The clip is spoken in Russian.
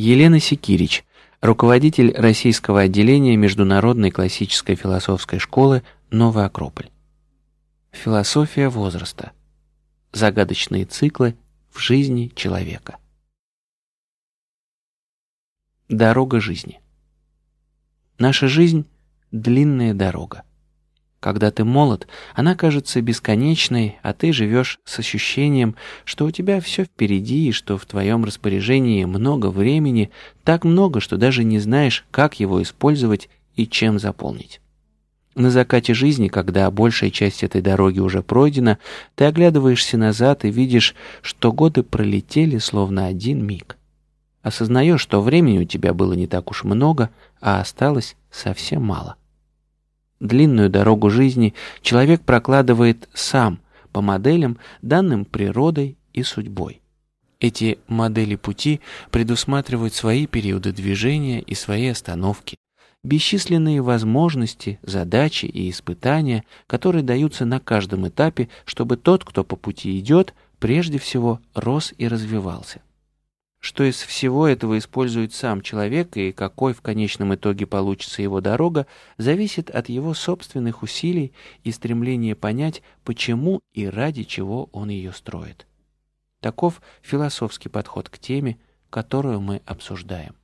Елена Секирич, руководитель российского отделения Международной классической философской школы «Новый Акрополь». Философия возраста. Загадочные циклы в жизни человека. Дорога жизни. Наша жизнь – длинная дорога. Когда ты молод, она кажется бесконечной, а ты живешь с ощущением, что у тебя все впереди и что в твоем распоряжении много времени, так много, что даже не знаешь, как его использовать и чем заполнить. На закате жизни, когда большая часть этой дороги уже пройдена, ты оглядываешься назад и видишь, что годы пролетели словно один миг. Осознаешь, что времени у тебя было не так уж много, а осталось совсем мало. Длинную дорогу жизни человек прокладывает сам, по моделям, данным природой и судьбой. Эти модели пути предусматривают свои периоды движения и свои остановки, бесчисленные возможности, задачи и испытания, которые даются на каждом этапе, чтобы тот, кто по пути идет, прежде всего рос и развивался. Что из всего этого использует сам человек и какой в конечном итоге получится его дорога, зависит от его собственных усилий и стремления понять, почему и ради чего он ее строит. Таков философский подход к теме, которую мы обсуждаем.